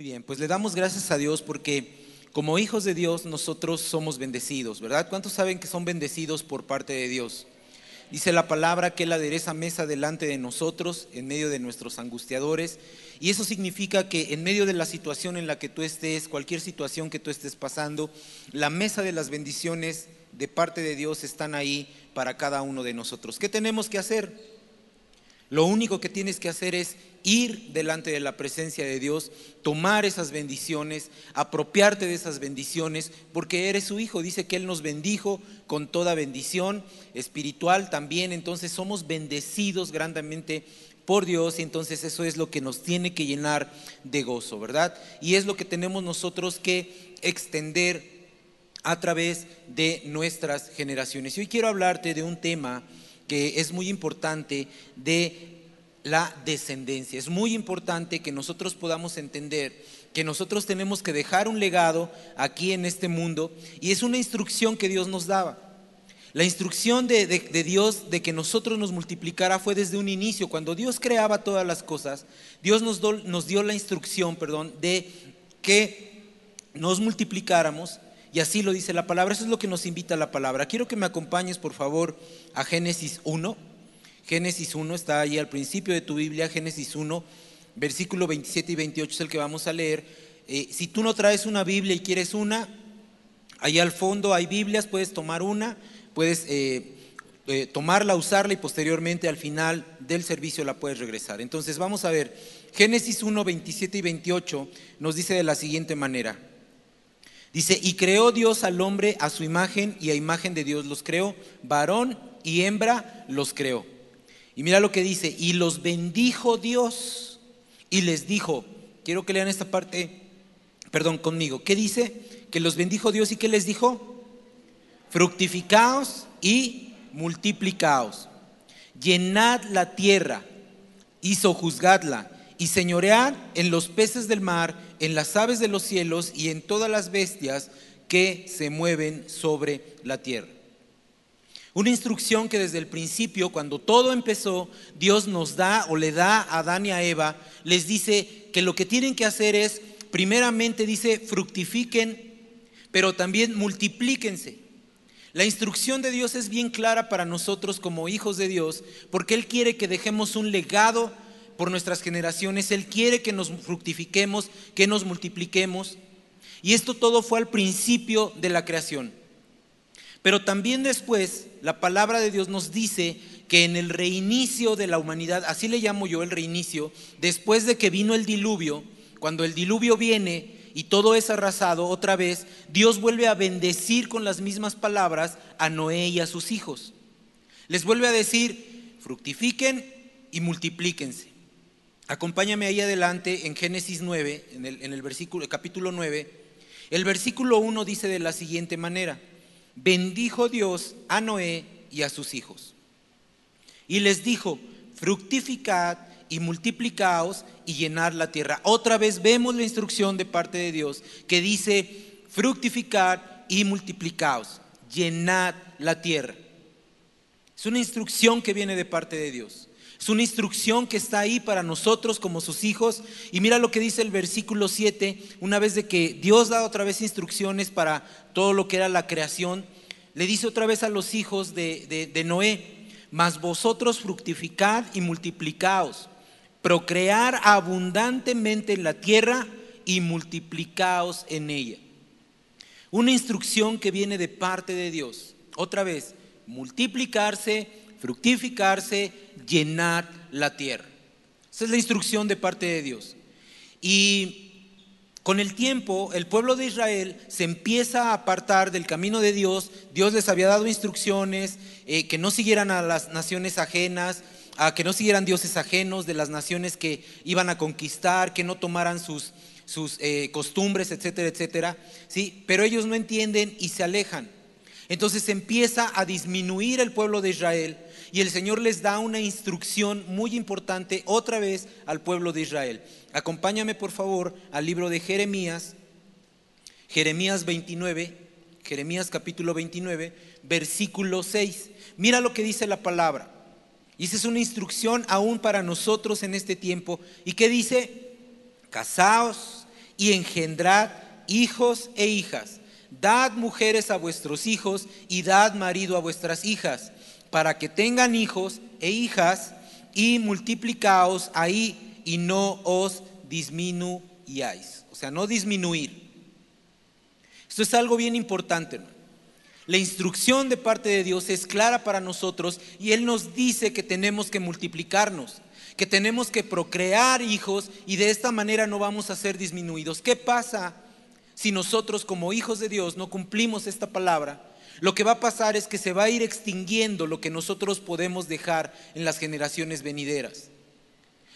Muy bien, pues le damos gracias a Dios porque como hijos de Dios nosotros somos bendecidos, ¿verdad? ¿Cuántos saben que son bendecidos por parte de Dios? Dice la palabra que Él adereza mesa delante de nosotros, en medio de nuestros angustiadores. Y eso significa que en medio de la situación en la que tú estés, cualquier situación que tú estés pasando, la mesa de las bendiciones de parte de Dios están ahí para cada uno de nosotros. ¿Qué tenemos que hacer? Lo único que tienes que hacer es ir delante de la presencia de Dios, tomar esas bendiciones, apropiarte de esas bendiciones, porque eres su hijo. Dice que Él nos bendijo con toda bendición espiritual también. Entonces somos bendecidos grandemente por Dios y entonces eso es lo que nos tiene que llenar de gozo, ¿verdad? Y es lo que tenemos nosotros que extender a través de nuestras generaciones. Y hoy quiero hablarte de un tema que es muy importante de la descendencia. Es muy importante que nosotros podamos entender que nosotros tenemos que dejar un legado aquí en este mundo y es una instrucción que Dios nos daba. La instrucción de, Dios de que nosotros nos multiplicara fue desde un inicio. Cuando Dios creaba todas las cosas, Dios nos, nos dio la instrucción, perdón, de que nos multiplicáramos y así lo dice la palabra. Eso es lo que nos invita la palabra. Quiero que me acompañes, por favor, a Génesis 1. Génesis 1 está ahí al principio de tu Biblia, Génesis 1, versículo 27 y 28 es el que vamos a leer. Eh, si tú no traes una Biblia y quieres una, ahí al fondo hay Biblias, puedes tomar una, puedes eh, eh, tomarla, usarla y posteriormente al final del servicio la puedes regresar. Entonces vamos a ver, Génesis 1, 27 y 28 nos dice de la siguiente manera. Dice, y creó Dios al hombre a su imagen y a imagen de Dios los creó, varón y hembra los creó. Y mira lo que dice, y los bendijo Dios y les dijo, quiero que lean esta parte, perdón, conmigo, ¿qué dice? Que los bendijo Dios y ¿qué les dijo? Fructificaos y multiplicaos, llenad la tierra y sojuzgadla y señoread en los peces del mar, en las aves de los cielos y en todas las bestias que se mueven sobre la tierra. Una instrucción que desde el principio, cuando todo empezó, Dios nos da o le da a Adán y a Eva, les dice que lo que tienen que hacer es, primeramente dice, fructifiquen, pero también multiplíquense. La instrucción de Dios es bien clara para nosotros como hijos de Dios, porque Él quiere que dejemos un legado por nuestras generaciones. Él quiere que nos fructifiquemos, que nos multipliquemos. Y esto todo fue al principio de la creación. Pero también después la palabra de Dios nos dice que en el reinicio de la humanidad, así le llamo yo el reinicio, después de que vino el diluvio, cuando el diluvio viene y todo es arrasado otra vez, Dios vuelve a bendecir con las mismas palabras a Noé y a sus hijos. Les vuelve a decir, fructifiquen y multiplíquense. Acompáñame ahí adelante en Génesis 9, en el, versículo, capítulo 9. El versículo 1 dice de la siguiente manera, bendijo Dios a Noé y a sus hijos. Y les dijo, fructificad y multiplicaos y llenad la tierra. Otra vez vemos la instrucción de parte de Dios que dice, fructificad y multiplicaos, llenad la tierra. Es una instrucción que viene de parte de Dios. Es una instrucción que está ahí para nosotros como sus hijos. Y mira lo que dice el versículo 7, una vez de que Dios da otra vez instrucciones para todo lo que era la creación, le dice otra vez a los hijos de, de Noé, mas vosotros fructificad y multiplicaos, procrear abundantemente en la tierra y multiplicaos en ella. Una instrucción que viene de parte de Dios. Otra vez, multiplicarse, fructificarse, llenar la tierra. Esa es la instrucción de parte de Dios. Y con el tiempo, el pueblo de Israel se empieza a apartar del camino de Dios. Dios les había dado instrucciones eh, que no siguieran a las naciones ajenas, a que no siguieran dioses ajenos de las naciones que iban a conquistar, que no tomaran sus, sus eh, costumbres, etcétera, etcétera. ¿sí? Pero ellos no entienden y se alejan. Entonces empieza a disminuir el pueblo de Israel y el Señor les da una instrucción muy importante otra vez al pueblo de Israel. Acompáñame por favor al libro de Jeremías, Jeremías 29, Jeremías capítulo 29, versículo 6. Mira lo que dice la palabra. Y esa es una instrucción aún para nosotros en este tiempo. ¿Y qué dice? Casaos y engendrad hijos e hijas. Dad mujeres a vuestros hijos y dad marido a vuestras hijas, para que tengan hijos e hijas y multiplicaos ahí y no os disminuyáis. O sea, no disminuir. Esto es algo bien importante. La instrucción de parte de Dios es clara para nosotros y Él nos dice que tenemos que multiplicarnos, que tenemos que procrear hijos y de esta manera no vamos a ser disminuidos. ¿Qué pasa si nosotros como hijos de Dios no cumplimos esta palabra? Lo que va a pasar es que se va a ir extinguiendo lo que nosotros podemos dejar en las generaciones venideras.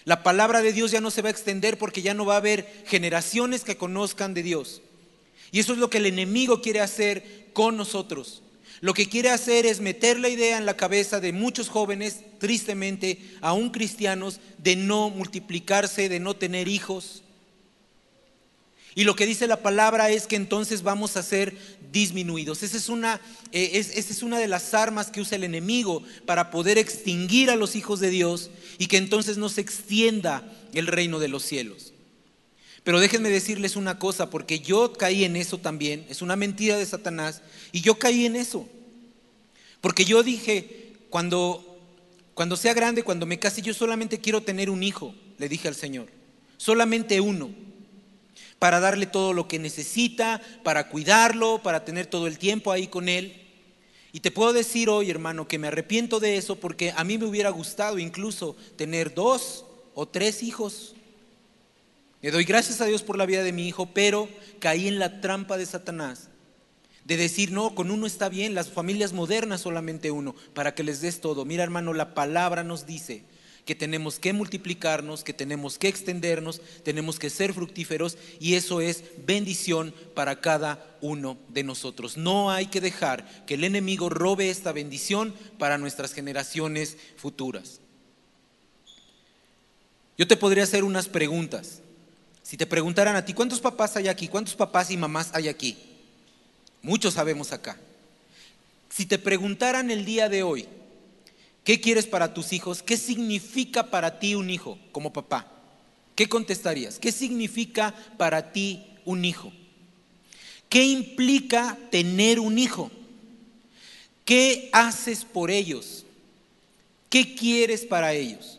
La palabra de Dios ya no se va a extender porque ya no va a haber generaciones que conozcan de Dios. Y eso es lo que el enemigo quiere hacer con nosotros. Lo que quiere hacer es meter la idea en la cabeza de muchos jóvenes, tristemente, aún cristianos, de no multiplicarse, de no tener hijos. Y lo que dice la palabra es que entonces vamos a ser disminuidos. Esa es una, eh, esa es una de las armas que usa el enemigo para poder extinguir a los hijos de Dios y que entonces no se extienda el reino de los cielos. Pero déjenme decirles una cosa, porque yo caí en eso también, es una mentira de Satanás, y yo caí en eso. Porque yo dije, cuando, cuando sea grande, cuando me case, yo solamente quiero tener un hijo, le dije al Señor, solamente uno, para darle todo lo que necesita, para cuidarlo, para tener todo el tiempo ahí con él. Y te puedo decir hoy, hermano, que me arrepiento de eso porque a mí me hubiera gustado incluso tener dos o tres hijos. Le doy gracias a Dios por la vida de mi hijo, pero caí en la trampa de Satanás. De decir, no, con uno está bien, las familias modernas solamente uno, para que les des todo. Mira hermano, la palabra nos dice que tenemos que multiplicarnos, que tenemos que extendernos, tenemos que ser fructíferos y eso es bendición para cada uno de nosotros. No hay que dejar que el enemigo robe esta bendición para nuestras generaciones futuras. Yo te podría hacer unas preguntas. Si te preguntaran a ti, ¿cuántos papás hay aquí? ¿Cuántos papás y mamás hay aquí? Muchos sabemos acá. Si te preguntaran el día de hoy, ¿qué quieres para tus hijos? ¿Qué significa para ti un hijo como papá? ¿Qué contestarías? ¿Qué significa para ti un hijo? ¿Qué implica tener un hijo? ¿Qué haces por ellos? ¿Qué quieres para ellos?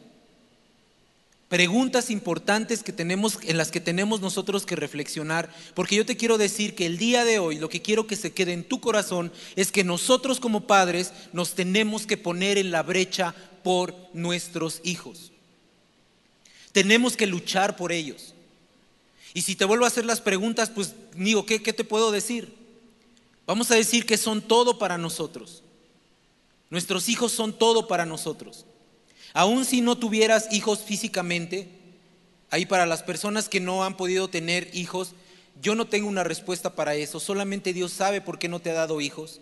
Preguntas importantes que tenemos, en las que tenemos nosotros que reflexionar, porque yo te quiero decir que el día de hoy lo que quiero que se quede en tu corazón es que nosotros como padres nos tenemos que poner en la brecha por nuestros hijos. Tenemos que luchar por ellos. Y si te vuelvo a hacer las preguntas, pues digo, ¿qué, qué te puedo decir? Vamos a decir que son todo para nosotros. Nuestros hijos son todo para nosotros. Aún si no tuvieras hijos físicamente, ahí para las personas que no han podido tener hijos, yo no tengo una respuesta para eso, solamente Dios sabe por qué no te ha dado hijos.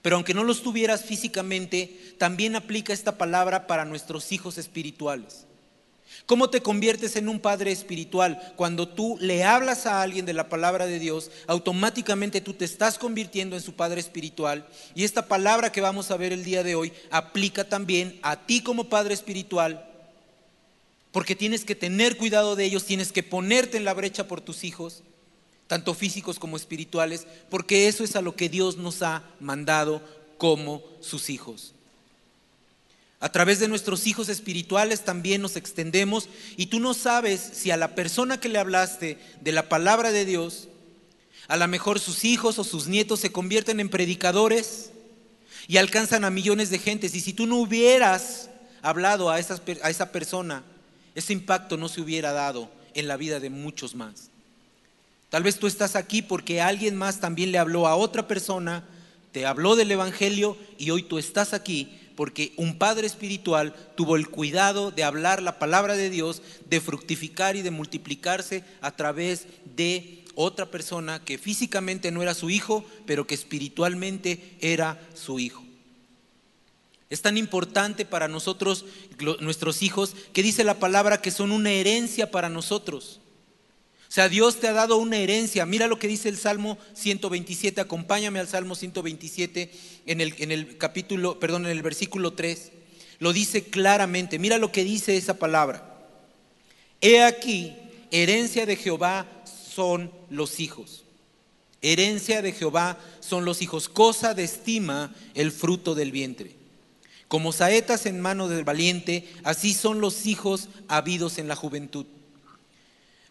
Pero aunque no los tuvieras físicamente, también aplica esta palabra para nuestros hijos espirituales. ¿Cómo te conviertes en un padre espiritual? Cuando tú le hablas a alguien de la palabra de Dios, automáticamente tú te estás convirtiendo en su padre espiritual. Y esta palabra que vamos a ver el día de hoy aplica también a ti como padre espiritual, porque tienes que tener cuidado de ellos, tienes que ponerte en la brecha por tus hijos, tanto físicos como espirituales, porque eso es a lo que Dios nos ha mandado como sus hijos. A través de nuestros hijos espirituales también nos extendemos y tú no sabes si a la persona que le hablaste de la palabra de Dios, a lo mejor sus hijos o sus nietos se convierten en predicadores y alcanzan a millones de gentes. Y si tú no hubieras hablado a, a esa persona, ese impacto no se hubiera dado en la vida de muchos más. Tal vez tú estás aquí porque alguien más también le habló a otra persona, te habló del Evangelio y hoy tú estás aquí porque un padre espiritual tuvo el cuidado de hablar la palabra de Dios, de fructificar y de multiplicarse a través de otra persona que físicamente no era su hijo, pero que espiritualmente era su hijo. Es tan importante para nosotros, nuestros hijos, que dice la palabra que son una herencia para nosotros. Sea, Dios te ha dado una herencia. Mira lo que dice el Salmo 127. Acompáñame al Salmo 127 en el, en el capítulo, perdón, en el versículo 3. Lo dice claramente. Mira lo que dice esa palabra. He aquí, herencia de Jehová son los hijos. Herencia de Jehová son los hijos, cosa de estima el fruto del vientre. Como saetas en mano del valiente, así son los hijos habidos en la juventud.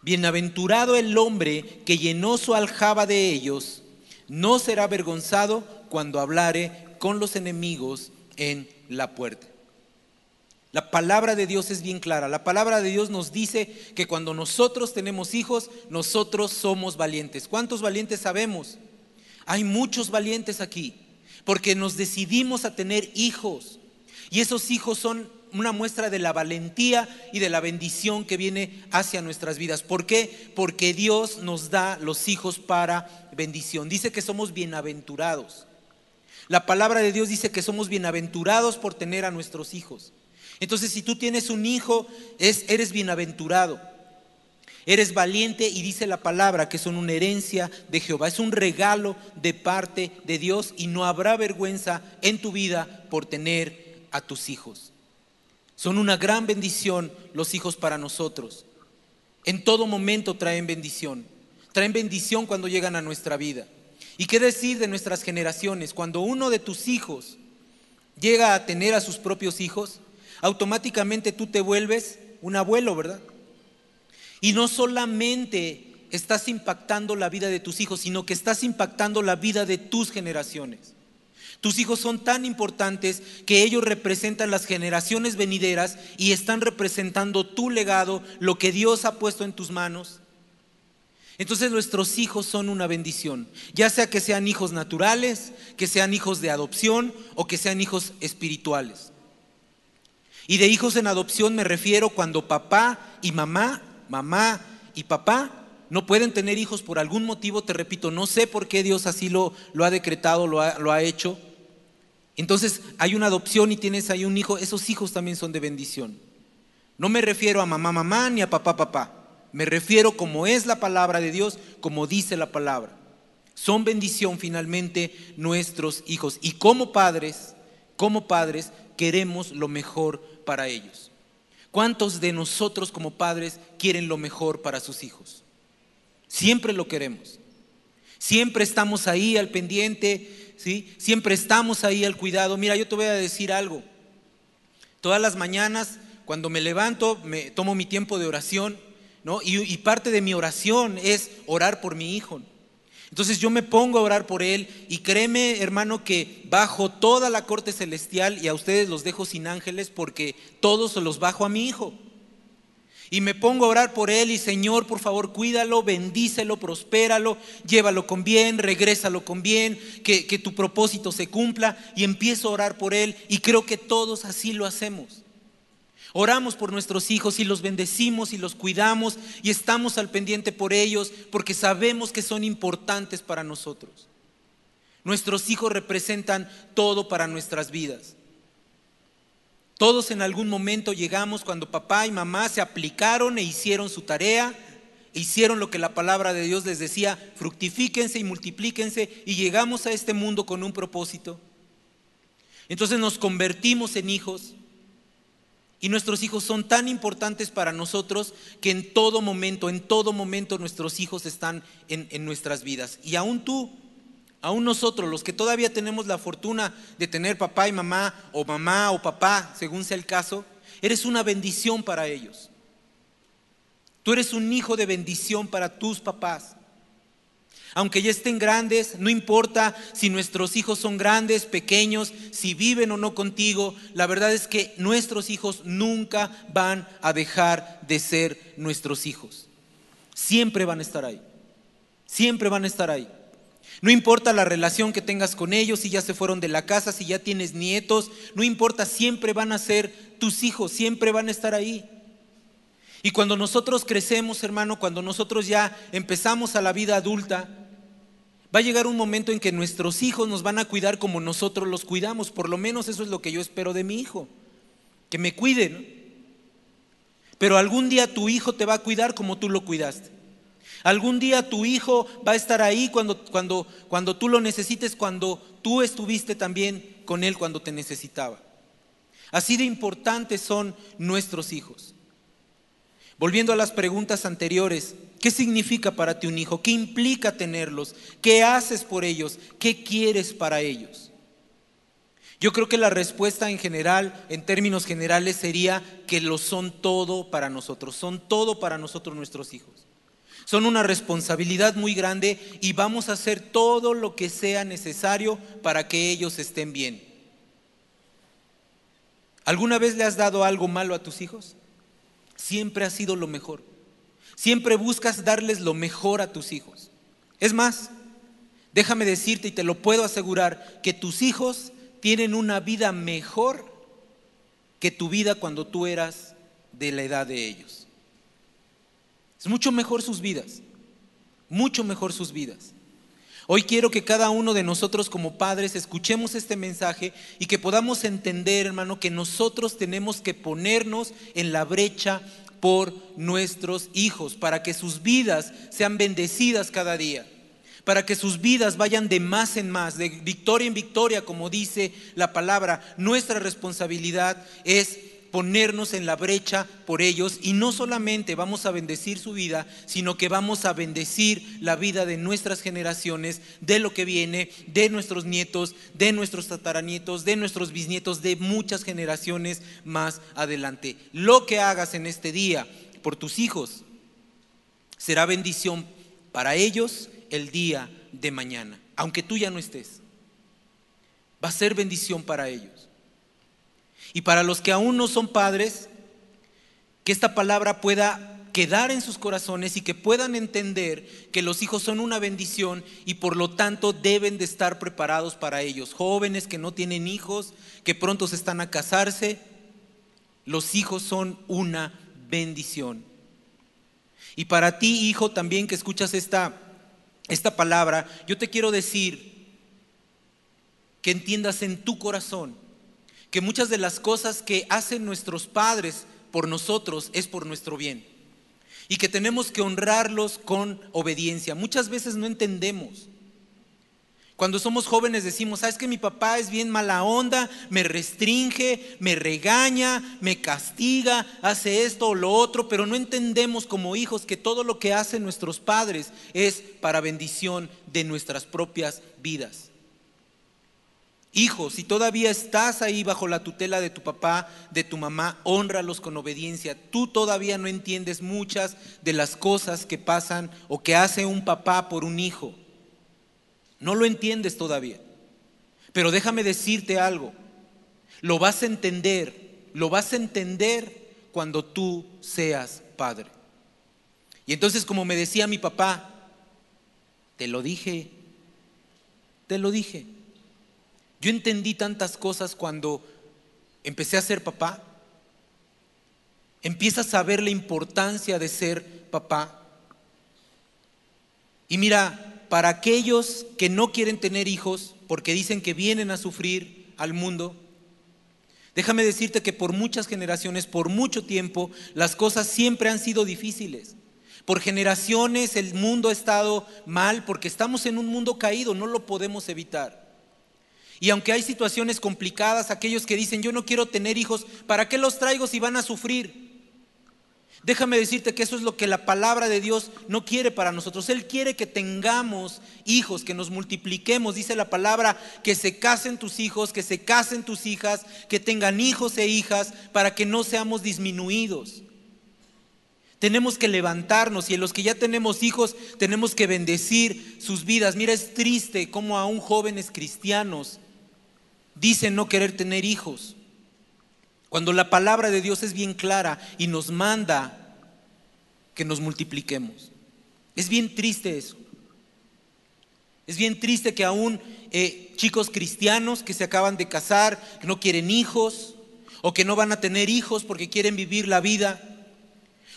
Bienaventurado el hombre que llenó su aljaba de ellos, no será avergonzado cuando hablare con los enemigos en la puerta. La palabra de Dios es bien clara. La palabra de Dios nos dice que cuando nosotros tenemos hijos, nosotros somos valientes. ¿Cuántos valientes sabemos? Hay muchos valientes aquí, porque nos decidimos a tener hijos. Y esos hijos son una muestra de la valentía y de la bendición que viene hacia nuestras vidas. ¿Por qué? Porque Dios nos da los hijos para bendición. Dice que somos bienaventurados. La palabra de Dios dice que somos bienaventurados por tener a nuestros hijos. Entonces, si tú tienes un hijo, es, eres bienaventurado. Eres valiente y dice la palabra que son una herencia de Jehová. Es un regalo de parte de Dios y no habrá vergüenza en tu vida por tener a tus hijos. Son una gran bendición los hijos para nosotros. En todo momento traen bendición. Traen bendición cuando llegan a nuestra vida. ¿Y qué decir de nuestras generaciones? Cuando uno de tus hijos llega a tener a sus propios hijos, automáticamente tú te vuelves un abuelo, ¿verdad? Y no solamente estás impactando la vida de tus hijos, sino que estás impactando la vida de tus generaciones. Tus hijos son tan importantes que ellos representan las generaciones venideras y están representando tu legado, lo que Dios ha puesto en tus manos. Entonces nuestros hijos son una bendición, ya sea que sean hijos naturales, que sean hijos de adopción o que sean hijos espirituales. Y de hijos en adopción me refiero cuando papá y mamá, mamá y papá no pueden tener hijos por algún motivo, te repito, no sé por qué Dios así lo, lo ha decretado, lo ha, lo ha hecho. Entonces hay una adopción y tienes ahí un hijo, esos hijos también son de bendición. No me refiero a mamá, mamá, ni a papá, papá. Me refiero como es la palabra de Dios, como dice la palabra. Son bendición finalmente nuestros hijos. Y como padres, como padres, queremos lo mejor para ellos. ¿Cuántos de nosotros como padres quieren lo mejor para sus hijos? Siempre lo queremos. Siempre estamos ahí al pendiente, ¿sí? Siempre estamos ahí al cuidado. Mira, yo te voy a decir algo. Todas las mañanas, cuando me levanto, me tomo mi tiempo de oración, ¿no? Y, y parte de mi oración es orar por mi hijo. Entonces yo me pongo a orar por él y créeme, hermano, que bajo toda la corte celestial y a ustedes los dejo sin ángeles porque todos los bajo a mi hijo. Y me pongo a orar por él y Señor, por favor, cuídalo, bendícelo, prospéralo, llévalo con bien, regrésalo con bien, que, que tu propósito se cumpla y empiezo a orar por él y creo que todos así lo hacemos. Oramos por nuestros hijos y los bendecimos y los cuidamos y estamos al pendiente por ellos porque sabemos que son importantes para nosotros. Nuestros hijos representan todo para nuestras vidas. Todos en algún momento llegamos cuando papá y mamá se aplicaron e hicieron su tarea, hicieron lo que la palabra de Dios les decía, fructifíquense y multiplíquense y llegamos a este mundo con un propósito. Entonces nos convertimos en hijos y nuestros hijos son tan importantes para nosotros que en todo momento, en todo momento nuestros hijos están en, nuestras vidas. Y aún tú, aún nosotros, los que todavía tenemos la fortuna de tener papá y mamá, o mamá o papá, según sea el caso, eres una bendición para ellos. Tú eres un hijo de bendición para tus papás. Aunque ya estén grandes, no importa si nuestros hijos son grandes, pequeños, si viven o no contigo, la verdad es que nuestros hijos nunca van a dejar de ser nuestros hijos. Siempre van a estar ahí. Siempre van a estar ahí. No importa la relación que tengas con ellos, si ya se fueron de la casa, si ya tienes nietos, no importa, siempre van a ser tus hijos, siempre van a estar ahí. Y cuando nosotros crecemos, hermano, cuando nosotros ya empezamos a la vida adulta, Va a llegar un momento en que nuestros hijos nos van a cuidar como nosotros los cuidamos. Por lo menos eso es lo que yo espero de mi hijo. Que me cuide. Pero algún día tu hijo te va a cuidar como tú lo cuidaste. Algún día tu hijo va a estar ahí cuando, cuando, cuando tú lo necesites, cuando tú estuviste también con él cuando te necesitaba. Así de importantes son nuestros hijos. Volviendo a las preguntas anteriores, ¿Qué significa para ti un hijo? ¿Qué implica tenerlos? ¿Qué haces por ellos? ¿Qué quieres para ellos? Yo creo que la respuesta en general, en términos generales, sería que lo son todo para nosotros, son todo para nosotros nuestros hijos. Son una responsabilidad muy grande y vamos a hacer todo lo que sea necesario para que ellos estén bien. ¿Alguna vez le has dado algo malo a tus hijos? Siempre ha sido lo mejor. Siempre buscas darles lo mejor a tus hijos. Es más, déjame decirte y te lo puedo asegurar, que tus hijos tienen una vida mejor que tu vida cuando tú eras de la edad de ellos. Es mucho mejor sus vidas, mucho mejor sus vidas. Hoy quiero que cada uno de nosotros como padres escuchemos este mensaje y que podamos entender, hermano, que nosotros tenemos que ponernos en la brecha por nuestros hijos, para que sus vidas sean bendecidas cada día, para que sus vidas vayan de más en más, de victoria en victoria, como dice la palabra. Nuestra responsabilidad es ponernos en la brecha por ellos y no solamente vamos a bendecir su vida, sino que vamos a bendecir la vida de nuestras generaciones, de lo que viene, de nuestros nietos, de nuestros tataranietos, de nuestros bisnietos, de muchas generaciones más adelante. Lo que hagas en este día por tus hijos será bendición para ellos el día de mañana, aunque tú ya no estés. Va a ser bendición para ellos. Y para los que aún no son padres, que esta palabra pueda quedar en sus corazones y que puedan entender que los hijos son una bendición y por lo tanto deben de estar preparados para ellos. Jóvenes que no tienen hijos, que pronto se están a casarse, los hijos son una bendición. Y para ti, hijo, también que escuchas esta, esta palabra, yo te quiero decir que entiendas en tu corazón que muchas de las cosas que hacen nuestros padres por nosotros es por nuestro bien y que tenemos que honrarlos con obediencia. Muchas veces no entendemos. Cuando somos jóvenes decimos, sabes que mi papá es bien mala onda, me restringe, me regaña, me castiga, hace esto o lo otro, pero no entendemos como hijos que todo lo que hacen nuestros padres es para bendición de nuestras propias vidas. Hijo, si todavía estás ahí bajo la tutela de tu papá, de tu mamá, honralos con obediencia. Tú todavía no entiendes muchas de las cosas que pasan o que hace un papá por un hijo. No lo entiendes todavía. Pero déjame decirte algo. Lo vas a entender, lo vas a entender cuando tú seas padre. Y entonces, como me decía mi papá, te lo dije, te lo dije. Yo entendí tantas cosas cuando empecé a ser papá. Empiezas a ver la importancia de ser papá. Y mira, para aquellos que no quieren tener hijos porque dicen que vienen a sufrir al mundo, déjame decirte que por muchas generaciones, por mucho tiempo, las cosas siempre han sido difíciles. Por generaciones el mundo ha estado mal porque estamos en un mundo caído, no lo podemos evitar. Y aunque hay situaciones complicadas, aquellos que dicen, yo no quiero tener hijos, ¿para qué los traigo si van a sufrir? Déjame decirte que eso es lo que la palabra de Dios no quiere para nosotros. Él quiere que tengamos hijos, que nos multipliquemos. Dice la palabra, que se casen tus hijos, que se casen tus hijas, que tengan hijos e hijas, para que no seamos disminuidos. Tenemos que levantarnos y en los que ya tenemos hijos tenemos que bendecir sus vidas. Mira, es triste como aún jóvenes cristianos dicen no querer tener hijos. Cuando la palabra de Dios es bien clara y nos manda que nos multipliquemos. Es bien triste eso. Es bien triste que aún eh, chicos cristianos que se acaban de casar, que no quieren hijos o que no van a tener hijos porque quieren vivir la vida.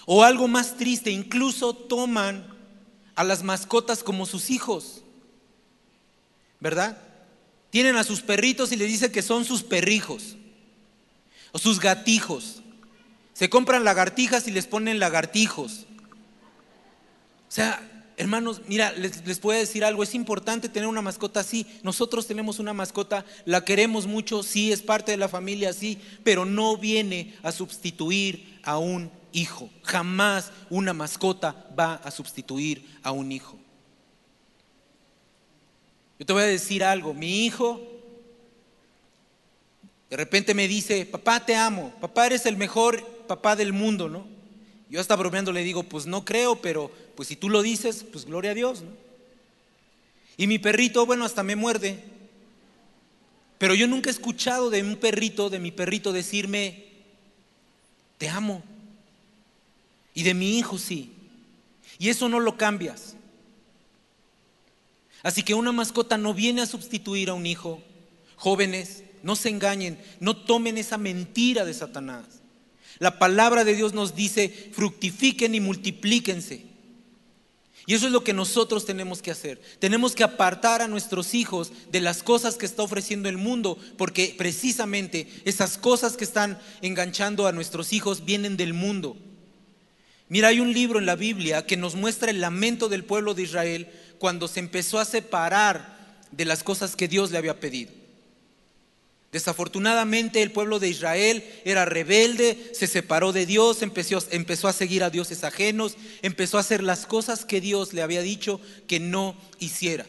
O algo más triste, incluso toman a las mascotas como sus hijos. ¿Verdad? Tienen a sus perritos y les dicen que son sus perrijos o sus gatijos. Se compran lagartijas y les ponen lagartijos. O sea, hermanos, mira, les, les puedo decir algo, es importante tener una mascota así. Nosotros tenemos una mascota, la queremos mucho, sí, es parte de la familia, sí, pero no viene a sustituir a un hijo. Jamás una mascota va a sustituir a un hijo. Yo te voy a decir algo, mi hijo de repente me dice, papá te amo, papá eres el mejor papá del mundo, ¿no? Yo hasta bromeando le digo, pues no creo, pero pues si tú lo dices, pues gloria a Dios. Y mi perrito, bueno, hasta me muerde. Pero yo nunca he escuchado de un perrito, de mi perrito, decirme, te amo. Y de mi hijo sí. Y eso no lo cambias. Así que una mascota no viene a sustituir a un hijo. Jóvenes, no se engañen, no tomen esa mentira de Satanás. La palabra de Dios nos dice, fructifiquen y multiplíquense. Y eso es lo que nosotros tenemos que hacer. Tenemos que apartar a nuestros hijos de las cosas que está ofreciendo el mundo, porque precisamente esas cosas que están enganchando a nuestros hijos vienen del mundo. Mira, hay un libro en la Biblia que nos muestra el lamento del pueblo de Israel cuando se empezó a separar de las cosas que Dios le había pedido. Desafortunadamente el pueblo de Israel era rebelde, se separó de Dios, empezó, empezó, a seguir a dioses ajenos, empezó a hacer las cosas que Dios le había dicho que no hiciera.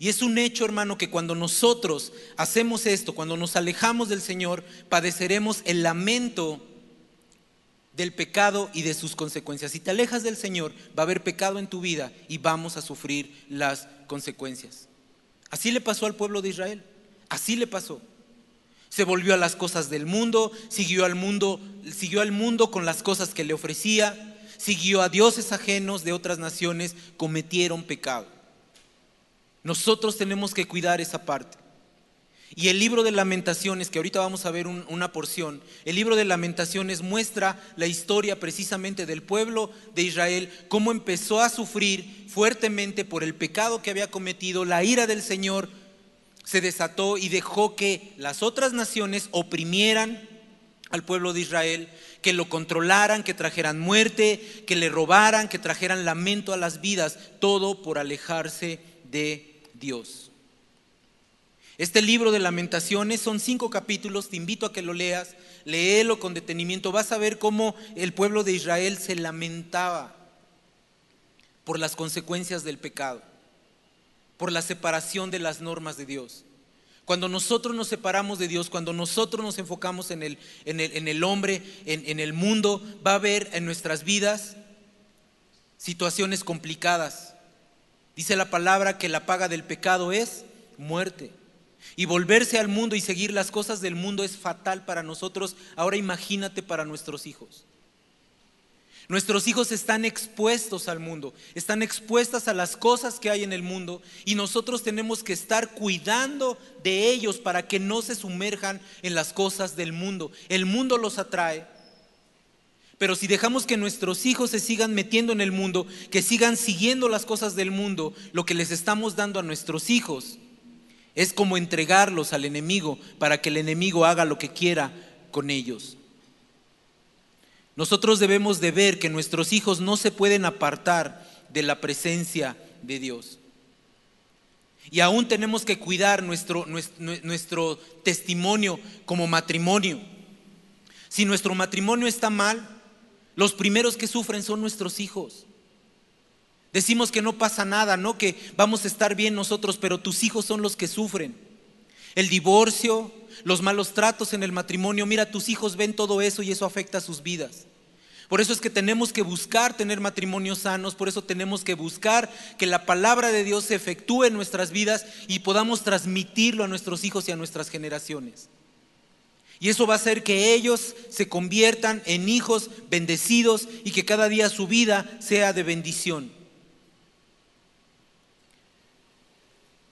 Y es un hecho, hermano, que cuando nosotros hacemos esto, cuando nos alejamos del Señor, padeceremos el lamento del pecado y de sus consecuencias. Si te alejas del Señor, va a haber pecado en tu vida y vamos a sufrir las consecuencias. Así le pasó al pueblo de Israel. Así le pasó. Se volvió a las cosas del mundo, siguió al mundo, siguió al mundo con las cosas que le ofrecía, siguió a dioses ajenos de otras naciones, cometieron pecado. Nosotros tenemos que cuidar esa parte. Y el libro de lamentaciones, que ahorita vamos a ver una porción, el libro de lamentaciones muestra la historia precisamente del pueblo de Israel, cómo empezó a sufrir fuertemente por el pecado que había cometido, la ira del Señor se desató y dejó que las otras naciones oprimieran al pueblo de Israel, que lo controlaran, que trajeran muerte, que le robaran, que trajeran lamento a las vidas, todo por alejarse de Dios. Este libro de lamentaciones son cinco capítulos, te invito a que lo leas, léelo con detenimiento, vas a ver cómo el pueblo de Israel se lamentaba por las consecuencias del pecado por la separación de las normas de Dios. Cuando nosotros nos separamos de Dios, cuando nosotros nos enfocamos en el, en el, hombre, en, en el mundo, va a haber en nuestras vidas situaciones complicadas. Dice la palabra que la paga del pecado es muerte. Y volverse al mundo y seguir las cosas del mundo es fatal para nosotros. Ahora imagínate para nuestros hijos. Nuestros hijos están expuestos al mundo, están expuestas a las cosas que hay en el mundo y nosotros tenemos que estar cuidando de ellos para que no se sumerjan en las cosas del mundo. El mundo los atrae, pero si dejamos que nuestros hijos se sigan metiendo en el mundo, que sigan siguiendo las cosas del mundo, lo que les estamos dando a nuestros hijos es como entregarlos al enemigo para que el enemigo haga lo que quiera con ellos. Nosotros debemos de ver que nuestros hijos no se pueden apartar de la presencia de Dios. Y aún tenemos que cuidar nuestro, nuestro, testimonio como matrimonio. Si nuestro matrimonio está mal, los primeros que sufren son nuestros hijos. Decimos que no pasa nada, no que vamos a estar bien nosotros, pero tus hijos son los que sufren. El divorcio, los malos tratos en el matrimonio. Mira, tus hijos ven todo eso y eso afecta a sus vidas. Por eso es que tenemos que buscar tener matrimonios sanos, por eso tenemos que buscar que la palabra de Dios se efectúe en nuestras vidas y podamos transmitirlo a nuestros hijos y a nuestras generaciones. Y eso va a hacer que ellos se conviertan en hijos bendecidos y que cada día su vida sea de bendición.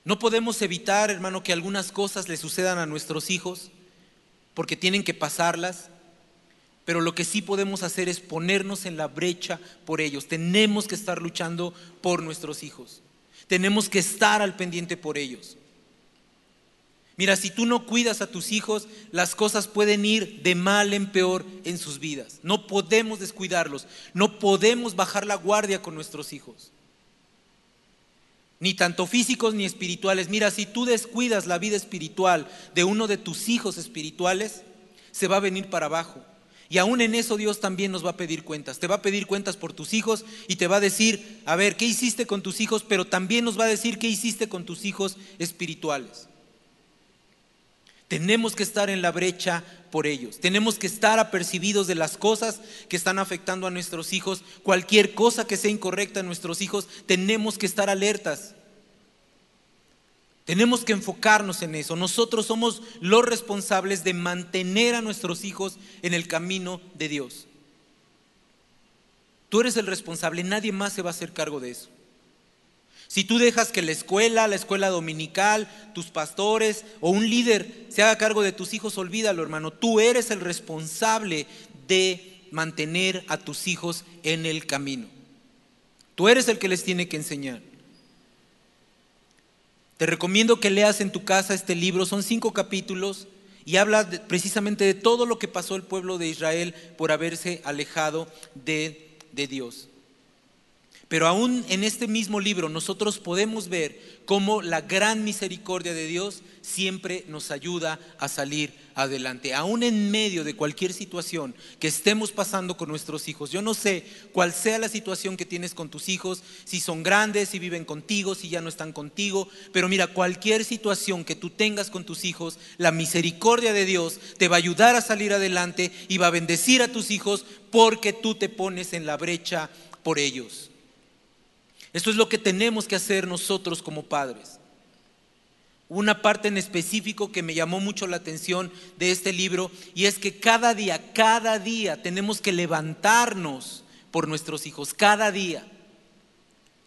No podemos evitar, hermano, que algunas cosas le sucedan a nuestros hijos, porque tienen que pasarlas, pero lo que sí podemos hacer es ponernos en la brecha por ellos. Tenemos que estar luchando por nuestros hijos. Tenemos que estar al pendiente por ellos. Mira, si tú no cuidas a tus hijos, las cosas pueden ir de mal en peor en sus vidas. No podemos descuidarlos, no podemos bajar la guardia con nuestros hijos ni tanto físicos ni espirituales. Mira, si tú descuidas la vida espiritual de uno de tus hijos espirituales, se va a venir para abajo. Y aún en eso Dios también nos va a pedir cuentas. Te va a pedir cuentas por tus hijos y te va a decir, a ver, ¿qué hiciste con tus hijos? Pero también nos va a decir qué hiciste con tus hijos espirituales. Tenemos que estar en la brecha por ellos. Tenemos que estar apercibidos de las cosas que están afectando a nuestros hijos. Cualquier cosa que sea incorrecta en nuestros hijos, tenemos que estar alertas. Tenemos que enfocarnos en eso. Nosotros somos los responsables de mantener a nuestros hijos en el camino de Dios. Tú eres el responsable, nadie más se va a hacer cargo de eso. Si tú dejas que la escuela, la escuela dominical, tus pastores o un líder se haga cargo de tus hijos, olvídalo, hermano. Tú eres el responsable de mantener a tus hijos en el camino. Tú eres el que les tiene que enseñar. Te recomiendo que leas en tu casa este libro, son cinco capítulos y habla precisamente de todo lo que pasó el pueblo de Israel por haberse alejado de, de Dios. Pero aún en este mismo libro nosotros podemos ver cómo la gran misericordia de Dios siempre nos ayuda a salir adelante, aún en medio de cualquier situación que estemos pasando con nuestros hijos. Yo no sé cuál sea la situación que tienes con tus hijos, si son grandes, si viven contigo, si ya no están contigo, pero mira, cualquier situación que tú tengas con tus hijos, la misericordia de Dios te va a ayudar a salir adelante y va a bendecir a tus hijos porque tú te pones en la brecha por ellos. Esto es lo que tenemos que hacer nosotros como padres. Una parte en específico que me llamó mucho la atención de este libro y es que cada día, cada día tenemos que levantarnos por nuestros hijos, cada día.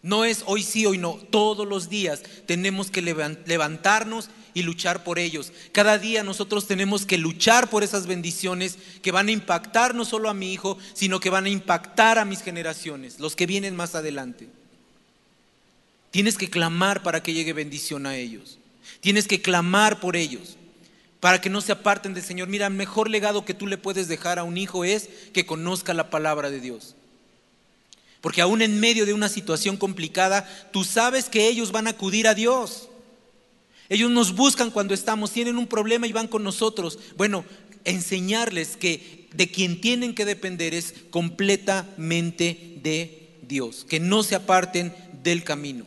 No es hoy sí, hoy no, todos los días tenemos que levantarnos y luchar por ellos. Cada día nosotros tenemos que luchar por esas bendiciones que van a impactar no solo a mi hijo, sino que van a impactar a mis generaciones, los que vienen más adelante. Tienes que clamar para que llegue bendición a ellos. Tienes que clamar por ellos para que no se aparten del Señor. Mira, el mejor legado que tú le puedes dejar a un hijo es que conozca la palabra de Dios. Porque aún en medio de una situación complicada, tú sabes que ellos van a acudir a Dios. Ellos nos buscan cuando estamos, tienen un problema y van con nosotros. Bueno, enseñarles que de quien tienen que depender es completamente de Dios, que no se aparten del camino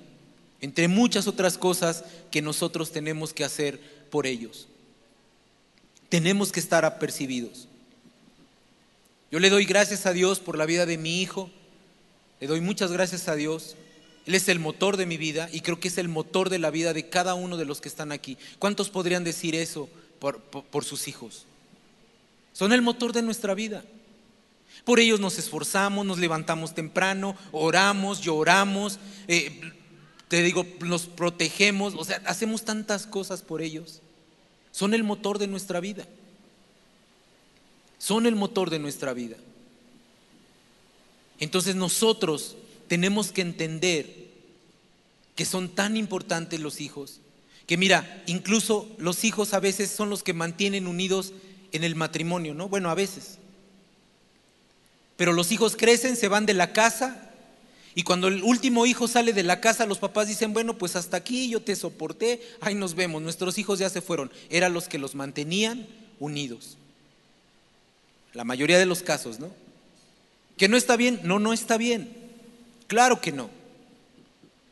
entre muchas otras cosas que nosotros tenemos que hacer por ellos. Tenemos que estar apercibidos. Yo le doy gracias a Dios por la vida de mi hijo, le doy muchas gracias a Dios. Él es el motor de mi vida y creo que es el motor de la vida de cada uno de los que están aquí. ¿Cuántos podrían decir eso por, por sus hijos? Son el motor de nuestra vida. Por ellos nos esforzamos, nos levantamos temprano, oramos, lloramos, eh, te digo, nos protegemos, o sea, hacemos tantas cosas por ellos. Son el motor de nuestra vida. Son el motor de nuestra vida. Entonces nosotros tenemos que entender que son tan importantes los hijos, que mira, incluso los hijos a veces son los que mantienen unidos en el matrimonio, ¿no? Bueno, a veces. Pero los hijos crecen, se van de la casa y cuando el último hijo sale de la casa, los papás dicen, bueno, pues hasta aquí yo te soporté, ahí nos vemos, nuestros hijos ya se fueron. Eran los que los mantenían unidos. La mayoría de los casos, ¿no? ¿Que no está bien? No, no está bien. Claro que no.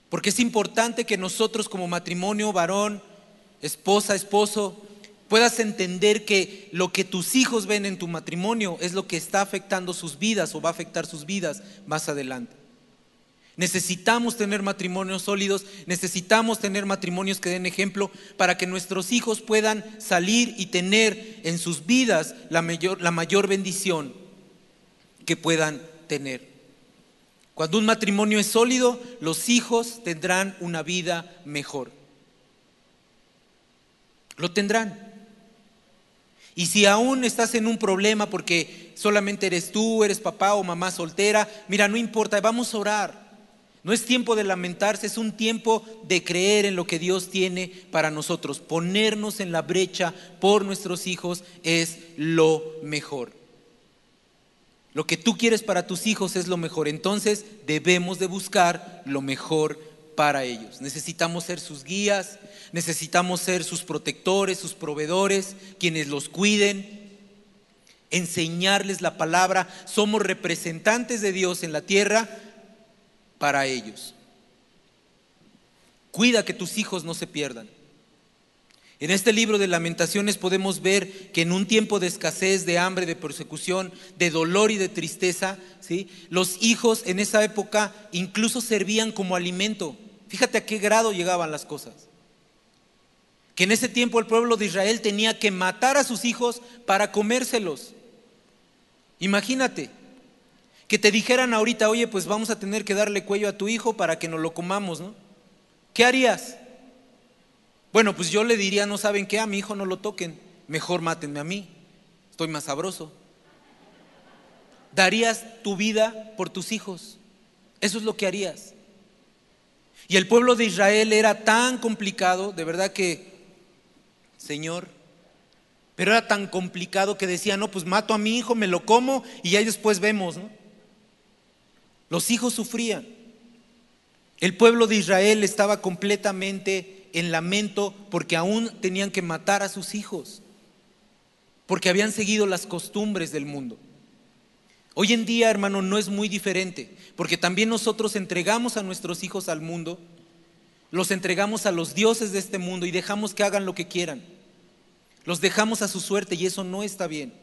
Porque es importante que nosotros como matrimonio, varón, esposa, esposo, puedas entender que lo que tus hijos ven en tu matrimonio es lo que está afectando sus vidas o va a afectar sus vidas más adelante. Necesitamos tener matrimonios sólidos, necesitamos tener matrimonios que den ejemplo para que nuestros hijos puedan salir y tener en sus vidas la mayor, la mayor bendición que puedan tener. Cuando un matrimonio es sólido, los hijos tendrán una vida mejor. Lo tendrán. Y si aún estás en un problema porque solamente eres tú, eres papá o mamá soltera, mira, no importa, vamos a orar. No es tiempo de lamentarse, es un tiempo de creer en lo que Dios tiene para nosotros. Ponernos en la brecha por nuestros hijos es lo mejor. Lo que tú quieres para tus hijos es lo mejor. Entonces debemos de buscar lo mejor para ellos. Necesitamos ser sus guías, necesitamos ser sus protectores, sus proveedores, quienes los cuiden. enseñarles la palabra, somos representantes de Dios en la tierra para ellos. Cuida que tus hijos no se pierdan. En este libro de lamentaciones podemos ver que en un tiempo de escasez, de hambre, de persecución, de dolor y de tristeza, ¿sí? los hijos en esa época incluso servían como alimento. Fíjate a qué grado llegaban las cosas. Que en ese tiempo el pueblo de Israel tenía que matar a sus hijos para comérselos. Imagínate que te dijeran ahorita, oye, pues vamos a tener que darle cuello a tu hijo para que nos lo comamos, ¿no? ¿Qué harías? Bueno, pues yo le diría, no saben qué, a mi hijo no lo toquen, mejor mátenme a mí, estoy más sabroso. Darías tu vida por tus hijos, eso es lo que harías. Y el pueblo de Israel era tan complicado, de verdad que, Señor, pero era tan complicado que decía, no, pues mato a mi hijo, me lo como y ahí después vemos, ¿no? Los hijos sufrían. El pueblo de Israel estaba completamente en lamento porque aún tenían que matar a sus hijos, porque habían seguido las costumbres del mundo. Hoy en día, hermano, no es muy diferente, porque también nosotros entregamos a nuestros hijos al mundo, los entregamos a los dioses de este mundo y dejamos que hagan lo que quieran. Los dejamos a su suerte y eso no está bien.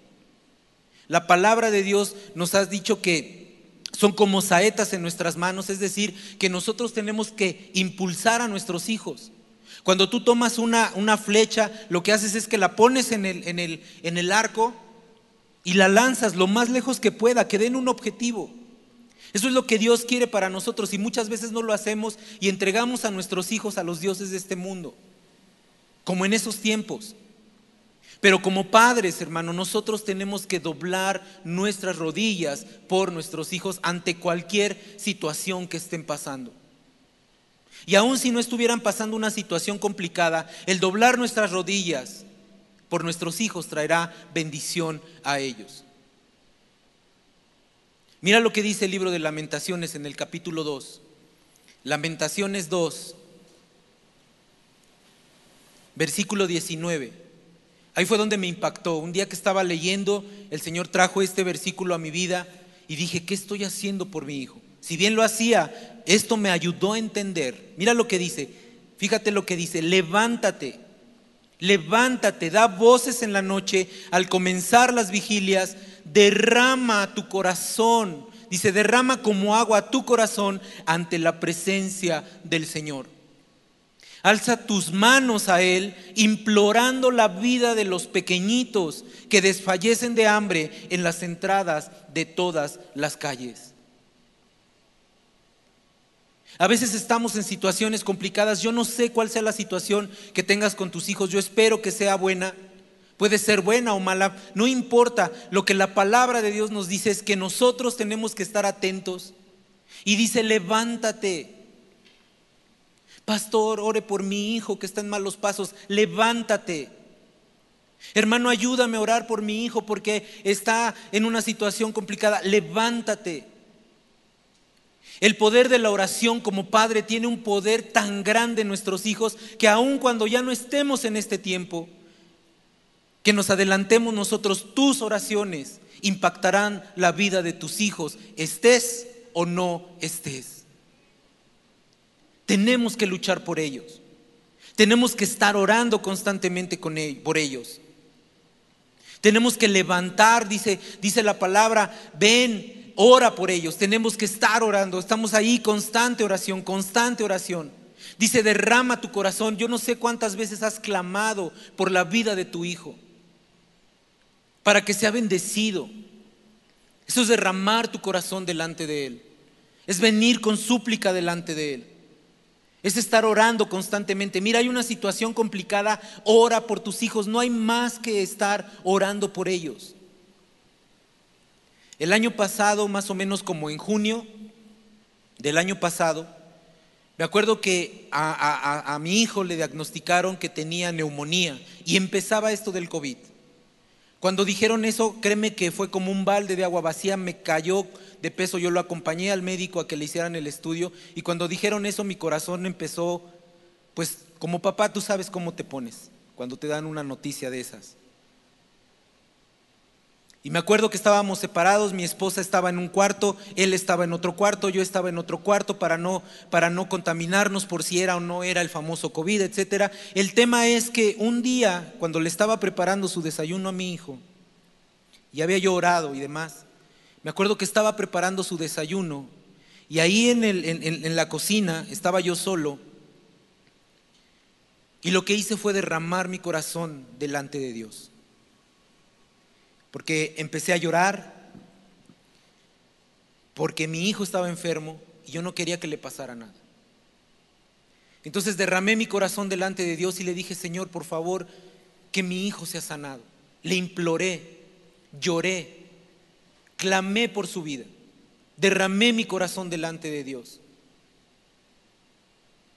La palabra de Dios nos ha dicho que son como saetas en nuestras manos, es decir, que nosotros tenemos que impulsar a nuestros hijos. Cuando tú tomas una, una flecha, lo que haces es que la pones en el, en, el, en el arco y la lanzas lo más lejos que pueda, que den un objetivo. Eso es lo que Dios quiere para nosotros y muchas veces no lo hacemos y entregamos a nuestros hijos a los dioses de este mundo, como en esos tiempos. Pero como padres, hermano, nosotros tenemos que doblar nuestras rodillas por nuestros hijos ante cualquier situación que estén pasando. Y aun si no estuvieran pasando una situación complicada, el doblar nuestras rodillas por nuestros hijos traerá bendición a ellos. Mira lo que dice el libro de lamentaciones en el capítulo 2. Lamentaciones 2, versículo 19. Ahí fue donde me impactó. Un día que estaba leyendo, el Señor trajo este versículo a mi vida y dije, ¿qué estoy haciendo por mi hijo? Si bien lo hacía, esto me ayudó a entender. Mira lo que dice, fíjate lo que dice, levántate, levántate, da voces en la noche al comenzar las vigilias, derrama tu corazón, dice, derrama como agua tu corazón ante la presencia del Señor. Alza tus manos a Él, implorando la vida de los pequeñitos que desfallecen de hambre en las entradas de todas las calles. A veces estamos en situaciones complicadas. Yo no sé cuál sea la situación que tengas con tus hijos. Yo espero que sea buena. Puede ser buena o mala. No importa. Lo que la palabra de Dios nos dice es que nosotros tenemos que estar atentos. Y dice, levántate. Pastor, ore por mi hijo que está en malos pasos. Levántate. Hermano, ayúdame a orar por mi hijo porque está en una situación complicada. Levántate. El poder de la oración como padre tiene un poder tan grande en nuestros hijos que aun cuando ya no estemos en este tiempo, que nos adelantemos nosotros, tus oraciones impactarán la vida de tus hijos, estés o no estés. Tenemos que luchar por ellos. Tenemos que estar orando constantemente con por ellos. Tenemos que levantar, dice, dice la palabra, ven, ora por ellos, tenemos que estar orando, estamos ahí, constante oración, constante oración. Dice, derrama tu corazón. Yo no sé cuántas veces has clamado por la vida de tu hijo, para que sea bendecido. Eso es derramar tu corazón delante de Él. Es venir con súplica delante de Él. Es estar orando constantemente. Mira, hay una situación complicada, ora por tus hijos. No hay más que estar orando por ellos. El año pasado, más o menos como en junio del año pasado, me acuerdo que a, mi hijo le diagnosticaron que tenía neumonía y empezaba esto del COVID. Cuando dijeron eso, créeme que fue como un balde de agua vacía, me cayó de peso, yo lo acompañé al médico a que le hicieran el estudio y cuando dijeron eso mi corazón empezó, pues como papá tú sabes cómo te pones cuando te dan una noticia de esas. Y me acuerdo que estábamos separados, mi esposa estaba en un cuarto, él estaba en otro cuarto, yo estaba en otro cuarto para no, para no contaminarnos por si era o no era el famoso COVID, etc. El tema es que un día, cuando le estaba preparando su desayuno a mi hijo, y había yo orado y demás, me acuerdo que estaba preparando su desayuno y ahí en, en la cocina estaba yo solo y lo que hice fue derramar mi corazón delante de Dios porque empecé a llorar, porque mi hijo estaba enfermo y yo no quería que le pasara nada. Entonces derramé mi corazón delante de Dios y le dije, Señor, por favor, que mi hijo sea sanado. Le imploré, lloré, clamé por su vida, derramé mi corazón delante de Dios.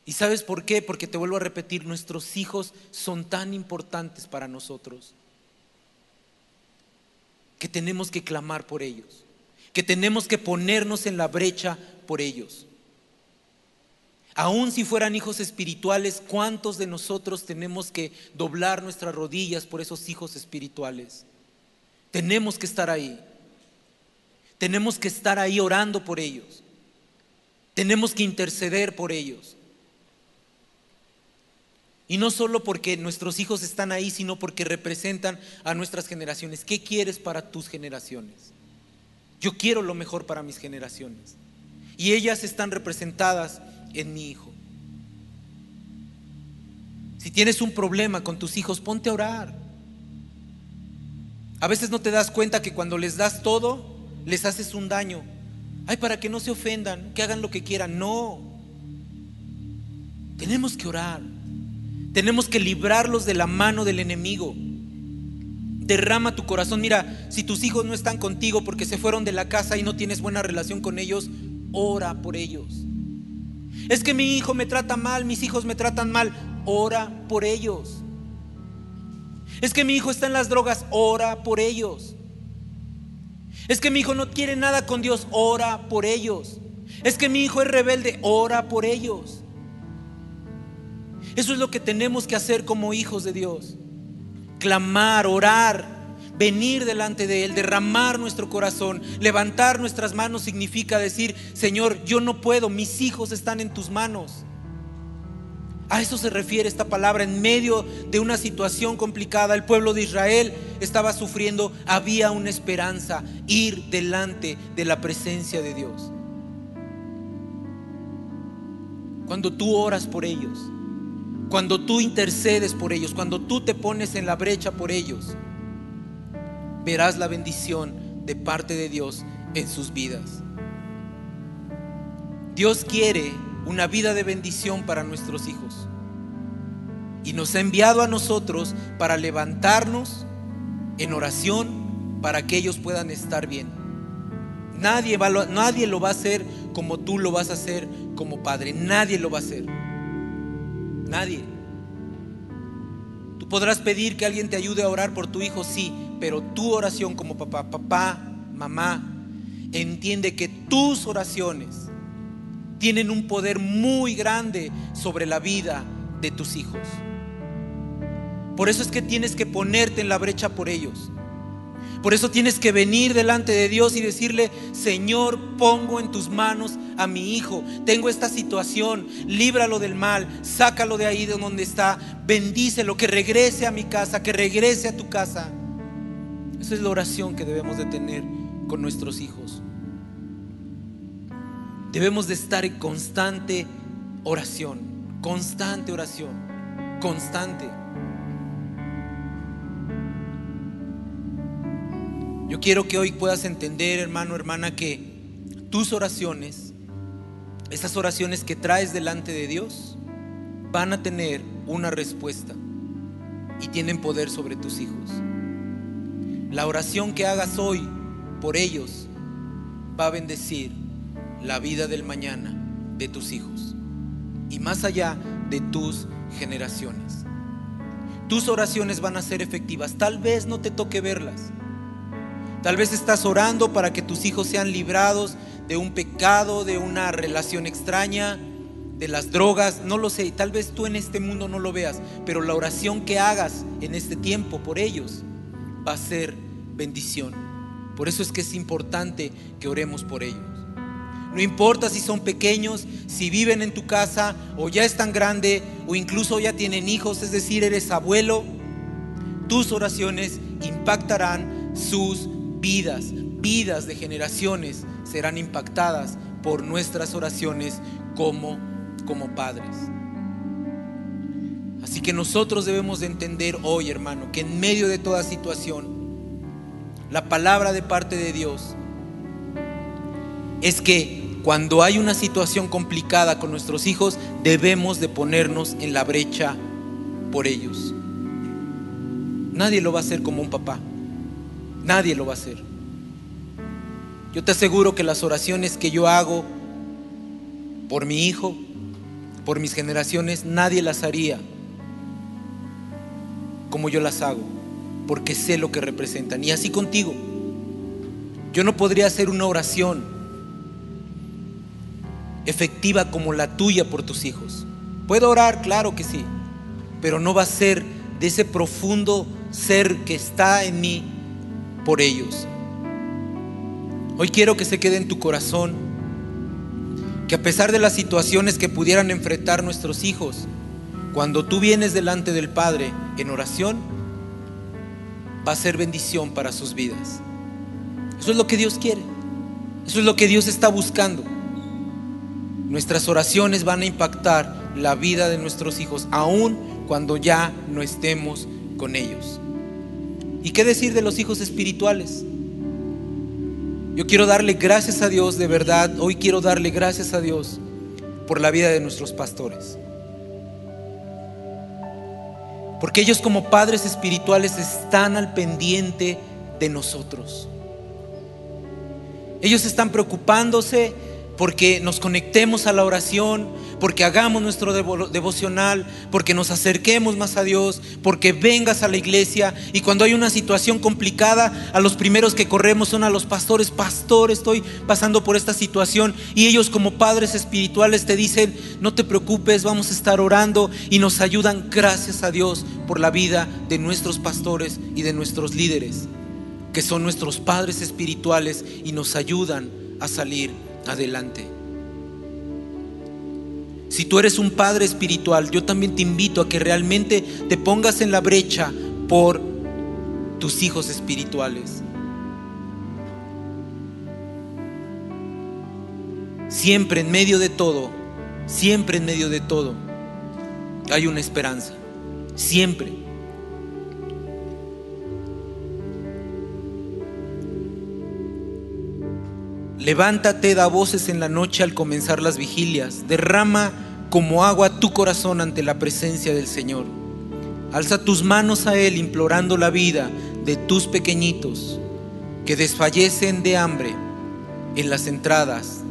¿Y sabes por qué? Porque te vuelvo a repetir, nuestros hijos son tan importantes para nosotros que tenemos que clamar por ellos, que tenemos que ponernos en la brecha por ellos. Aún si fueran hijos espirituales, ¿cuántos de nosotros tenemos que doblar nuestras rodillas por esos hijos espirituales? Tenemos que estar ahí. Tenemos que estar ahí orando por ellos. Tenemos que interceder por ellos. Y no solo porque nuestros hijos están ahí, sino porque representan a nuestras generaciones. ¿Qué quieres para tus generaciones? Yo quiero lo mejor para mis generaciones. Y ellas están representadas en mi hijo. Si tienes un problema con tus hijos, ponte a orar. A veces no te das cuenta que cuando les das todo, les haces un daño. Ay, para que no se ofendan, que hagan lo que quieran. No. Tenemos que orar. Tenemos que librarlos de la mano del enemigo. Derrama tu corazón. Mira, si tus hijos no están contigo porque se fueron de la casa y no tienes buena relación con ellos, ora por ellos. Es que mi hijo me trata mal, mis hijos me tratan mal, ora por ellos. Es que mi hijo está en las drogas, ora por ellos. Es que mi hijo no quiere nada con Dios, ora por ellos. Es que mi hijo es rebelde, ora por ellos. Eso es lo que tenemos que hacer como hijos de Dios. Clamar, orar, venir delante de Él, derramar nuestro corazón, levantar nuestras manos significa decir, Señor, yo no puedo, mis hijos están en tus manos. A eso se refiere esta palabra. En medio de una situación complicada, el pueblo de Israel estaba sufriendo, había una esperanza, ir delante de la presencia de Dios. Cuando tú oras por ellos, cuando tú intercedes por ellos, cuando tú te pones en la brecha por ellos, verás la bendición de parte de Dios en sus vidas. Dios quiere una vida de bendición para nuestros hijos y nos ha enviado a nosotros para levantarnos en oración para que ellos puedan estar bien. Nadie, nadie lo va a hacer como tú lo vas a hacer como padre, nadie lo va a hacer. Nadie. Tú podrás pedir que alguien te ayude a orar por tu hijo, sí, pero tu oración como papá, papá, mamá, entiende que tus oraciones tienen un poder muy grande sobre la vida de tus hijos. Por eso es que tienes que ponerte en la brecha por ellos. Por eso tienes que venir delante de Dios y decirle, Señor, pongo en tus manos a mi hijo. Tengo esta situación, líbralo del mal, sácalo de ahí de donde está, bendícelo, que regrese a mi casa, que regrese a tu casa. Esa es la oración que debemos de tener con nuestros hijos. Debemos de estar en constante oración, constante oración, constante. Yo quiero que hoy puedas entender, hermano, hermana, que tus oraciones, esas oraciones que traes delante de Dios, van a tener una respuesta y tienen poder sobre tus hijos. La oración que hagas hoy por ellos va a bendecir la vida del mañana de tus hijos y más allá de tus generaciones. Tus oraciones van a ser efectivas. Tal vez no te toque verlas, Tal vez estás orando para que tus hijos sean librados de un pecado, de una relación extraña, de las drogas, no lo sé, tal vez tú en este mundo no lo veas, pero la oración que hagas en este tiempo por ellos va a ser bendición. Por eso es que es importante que oremos por ellos. No importa si son pequeños, si viven en tu casa o ya están grandes o incluso ya tienen hijos, es decir, eres abuelo, tus oraciones impactarán sus vidas, vidas de generaciones serán impactadas por nuestras oraciones como como padres. Así que nosotros debemos de entender hoy, hermano, que en medio de toda situación, la palabra de parte de Dios es que cuando hay una situación complicada con nuestros hijos, debemos de ponernos en la brecha por ellos. Nadie lo va a hacer como un papá. Nadie lo va a hacer. Yo te aseguro que las oraciones que yo hago por mi hijo, por mis generaciones, nadie las haría como yo las hago, porque sé lo que representan. Y así contigo. Yo no podría hacer una oración efectiva como la tuya por tus hijos. Puedo orar, claro que sí, pero no va a ser de ese profundo ser que está en mí por ellos. Hoy quiero que se quede en tu corazón que a pesar de las situaciones que pudieran enfrentar nuestros hijos, cuando tú vienes delante del Padre en oración, va a ser bendición para sus vidas. Eso es lo que Dios quiere. Eso es lo que Dios está buscando. Nuestras oraciones van a impactar la vida de nuestros hijos, aun cuando ya no estemos con ellos. ¿Y qué decir de los hijos espirituales? Yo quiero darle gracias a Dios, de verdad, hoy quiero darle gracias a Dios por la vida de nuestros pastores. Porque ellos como padres espirituales están al pendiente de nosotros. Ellos están preocupándose porque nos conectemos a la oración, porque hagamos nuestro devocional, porque nos acerquemos más a Dios, porque vengas a la iglesia. Y cuando hay una situación complicada, a los primeros que corremos son a los pastores, pastor, estoy pasando por esta situación. Y ellos como padres espirituales te dicen, no te preocupes, vamos a estar orando. Y nos ayudan, gracias a Dios, por la vida de nuestros pastores y de nuestros líderes, que son nuestros padres espirituales y nos ayudan a salir adelante. Si tú eres un padre espiritual, yo también te invito a que realmente te pongas en la brecha por tus hijos espirituales. Siempre en medio de todo, siempre en medio de todo, hay una esperanza. Siempre. Levántate, da voces en la noche al comenzar las vigilias. Derrama como agua tu corazón ante la presencia del Señor. Alza tus manos a Él implorando la vida de tus pequeñitos que desfallecen de hambre en las entradas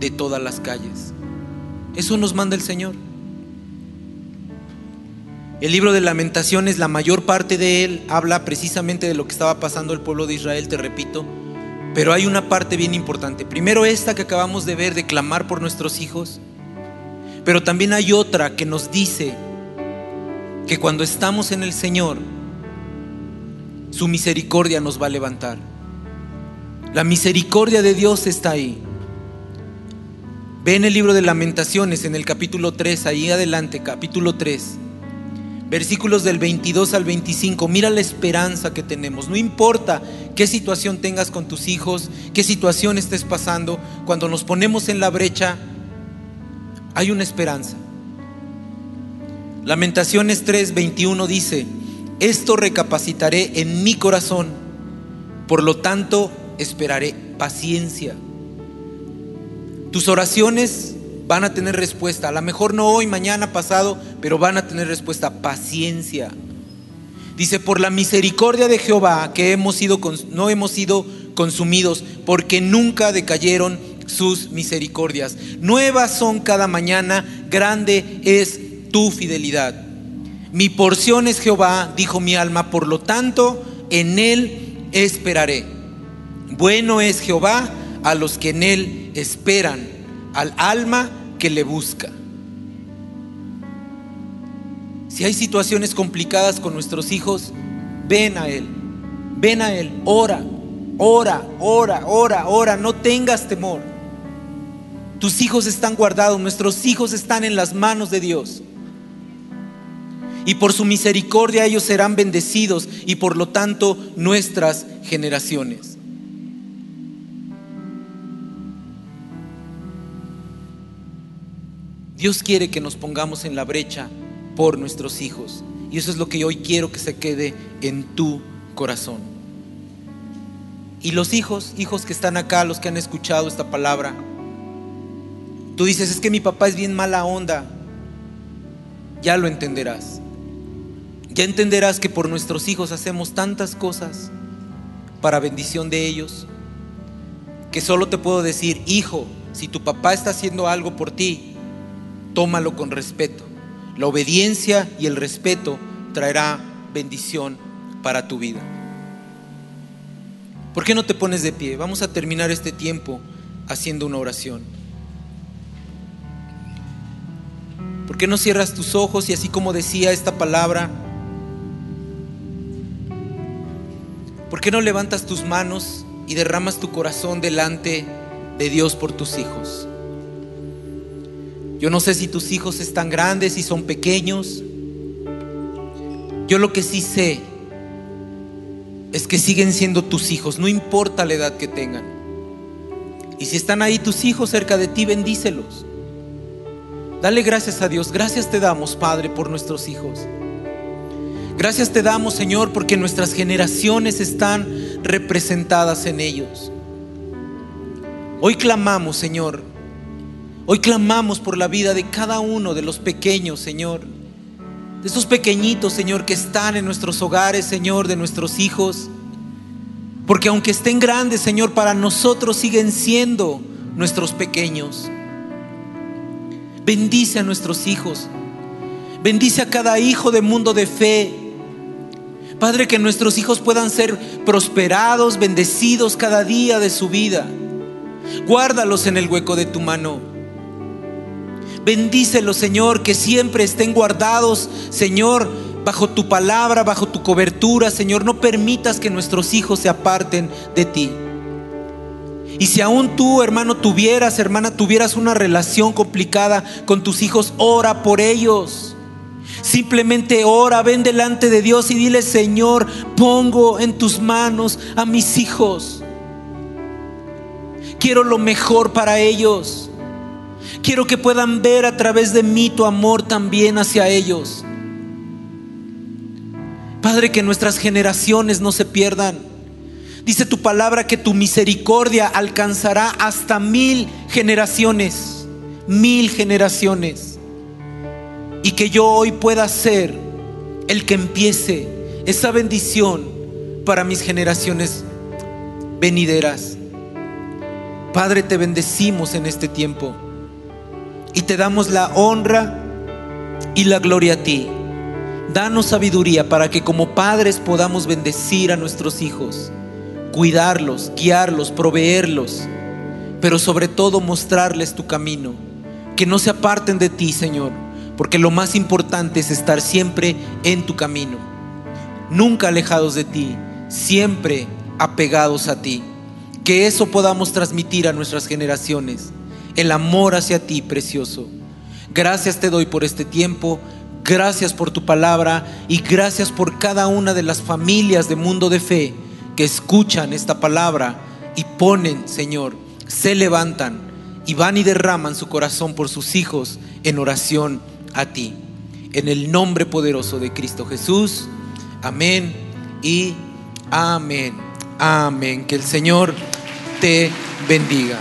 de todas las calles. Eso nos manda el Señor. El libro de lamentaciones, la mayor parte de él habla precisamente de lo que estaba pasando el pueblo de Israel, te repito, pero hay una parte bien importante. Primero esta que acabamos de ver, de clamar por nuestros hijos. Pero también hay otra que nos dice que cuando estamos en el Señor, su misericordia nos va a levantar. La misericordia de Dios está ahí. Ve en el libro de lamentaciones, en el capítulo 3, ahí adelante, capítulo 3 versículos del 22 al 25, mira la esperanza que tenemos. No importa qué situación tengas con tus hijos, qué situación estés pasando, cuando nos ponemos en la brecha, hay una esperanza. Lamentaciones 3, 21 dice, esto recapacitaré en mi corazón, por lo tanto esperaré paciencia. Tus oraciones van a tener respuesta. A lo mejor no hoy, mañana, pasado, pero van a tener respuesta. Paciencia. Dice, por la misericordia de Jehová que hemos sido, no hemos sido consumidos, porque nunca decayeron sus misericordias. Nuevas son cada mañana, grande es tu fidelidad. Mi porción es Jehová, dijo mi alma, por lo tanto, en él esperaré. Bueno es Jehová a los que en él esperan al alma que le busca. Si hay situaciones complicadas con nuestros hijos, ven a Él, ven a Él, ora, Ora, ora, ora, ora, no tengas temor. Tus hijos están guardados, nuestros hijos están en las manos de Dios. Y por su misericordia ellos serán bendecidos y por lo tanto nuestras generaciones. Dios quiere que nos pongamos en la brecha por nuestros hijos. Y eso es lo que hoy quiero que se quede en tu corazón. Y los hijos, hijos que están acá, los que han escuchado esta palabra, tú dices, es que mi papá es bien mala onda. Ya lo entenderás. Ya entenderás que por nuestros hijos hacemos tantas cosas para bendición de ellos, que solo te puedo decir, hijo, si tu papá está haciendo algo por ti, tómalo con respeto. La obediencia y el respeto traerá bendición para tu vida. ¿Por qué no te pones de pie? Vamos a terminar este tiempo haciendo una oración. ¿Por qué no cierras tus ojos y así como decía esta palabra, ¿por qué no levantas tus manos y derramas tu corazón delante de Dios por tus hijos? Yo no sé si tus hijos están grandes, y son pequeños. Yo lo que sí sé es que siguen siendo tus hijos, no importa la edad que tengan. Y si están ahí tus hijos cerca de ti, bendícelos. Dale gracias a Dios. Gracias te damos, Padre, por nuestros hijos. Gracias te damos, Señor, porque nuestras generaciones están representadas en ellos. Hoy clamamos, Señor, Hoy clamamos por la vida de cada uno de los pequeños, Señor. De esos pequeñitos, Señor, que están en nuestros hogares, Señor, de nuestros hijos. Porque aunque estén grandes, Señor, para nosotros siguen siendo nuestros pequeños. Bendice a nuestros hijos. Bendice a cada hijo de mundo de fe. Padre, que nuestros hijos puedan ser prosperados, bendecidos cada día de su vida. Guárdalos en el hueco de tu mano. Bendícelos, Señor, que siempre estén guardados, Señor, bajo tu palabra, bajo tu cobertura, Señor. No permitas que nuestros hijos se aparten de ti. Y si aún tú, hermano, tuvieras, hermana, tuvieras una relación complicada con tus hijos, ora por ellos. Simplemente ora, ven delante de Dios y dile, Señor, pongo en tus manos a mis hijos. Quiero lo mejor para ellos. Quiero que puedan ver a través de mí tu amor también hacia ellos. Padre, que nuestras generaciones no se pierdan. Dice tu palabra que tu misericordia alcanzará hasta mil generaciones, mil generaciones. Y que yo hoy pueda ser el que empiece esa bendición para mis generaciones venideras. Padre, te bendecimos en este tiempo y te damos la honra y la gloria a ti. Danos sabiduría para que como padres podamos bendecir a nuestros hijos, cuidarlos, guiarlos, proveerlos, pero sobre todo mostrarles tu camino. Que no se aparten de ti, Señor, porque lo más importante es estar siempre en tu camino. Nunca alejados de ti, siempre apegados a ti. Que eso podamos transmitir a nuestras generaciones el amor hacia ti, precioso. Gracias te doy por este tiempo, gracias por tu palabra y gracias por cada una de las familias de mundo de fe que escuchan esta palabra y ponen, Señor, se levantan y van y derraman su corazón por sus hijos en oración a ti. En el nombre poderoso de Cristo Jesús. Amén y amén. Amén. Que el Señor te bendiga.